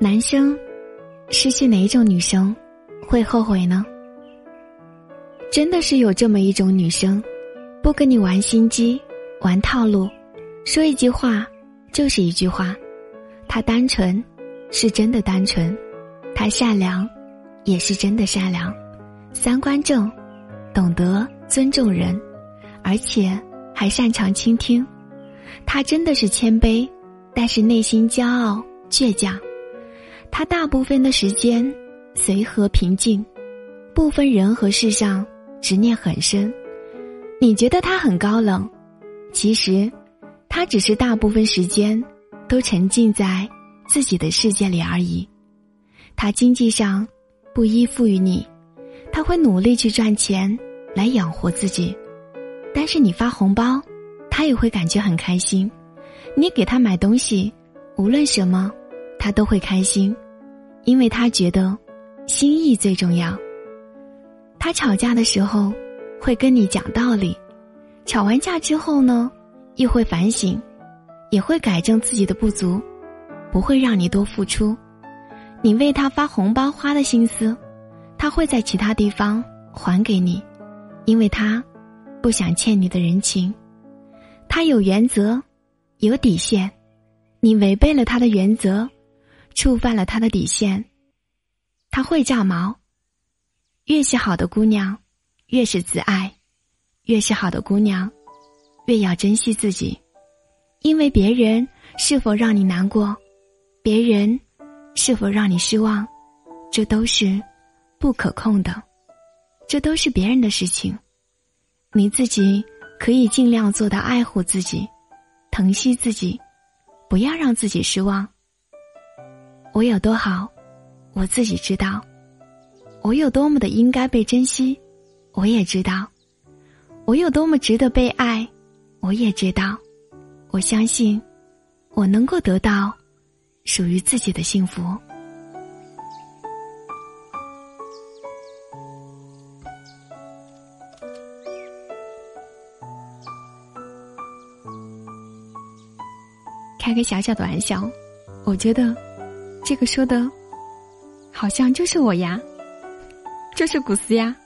男生失去哪一种女生会后悔呢？真的是有这么一种女生，不跟你玩心机、玩套路，说一句话就是一句话。她单纯，是真的单纯；她善良，也是真的善良。三观正，懂得尊重人，而且还擅长倾听。她真的是谦卑，但是内心骄傲倔强。他大部分的时间随和平静，不分人和事上。执念很深，你觉得他很高冷，其实，他只是大部分时间都沉浸在自己的世界里而已。他经济上不依附于你，他会努力去赚钱来养活自己，但是你发红包，他也会感觉很开心。你给他买东西，无论什么，他都会开心，因为他觉得心意最重要。他吵架的时候，会跟你讲道理；吵完架之后呢，又会反省，也会改正自己的不足，不会让你多付出。你为他发红包花的心思，他会在其他地方还给你，因为他不想欠你的人情。他有原则，有底线，你违背了他的原则，触犯了他的底线，他会炸毛。越是好的姑娘，越是自爱；越是好的姑娘，越要珍惜自己。因为别人是否让你难过，别人是否让你失望，这都是不可控的，这都是别人的事情。你自己可以尽量做到爱护自己，疼惜自己，不要让自己失望。我有多好，我自己知道。我有多么的应该被珍惜，我也知道；我有多么值得被爱，我也知道。我相信，我能够得到属于自己的幸福。开个小小的玩笑，我觉得这个说的，好像就是我呀。就是古斯呀。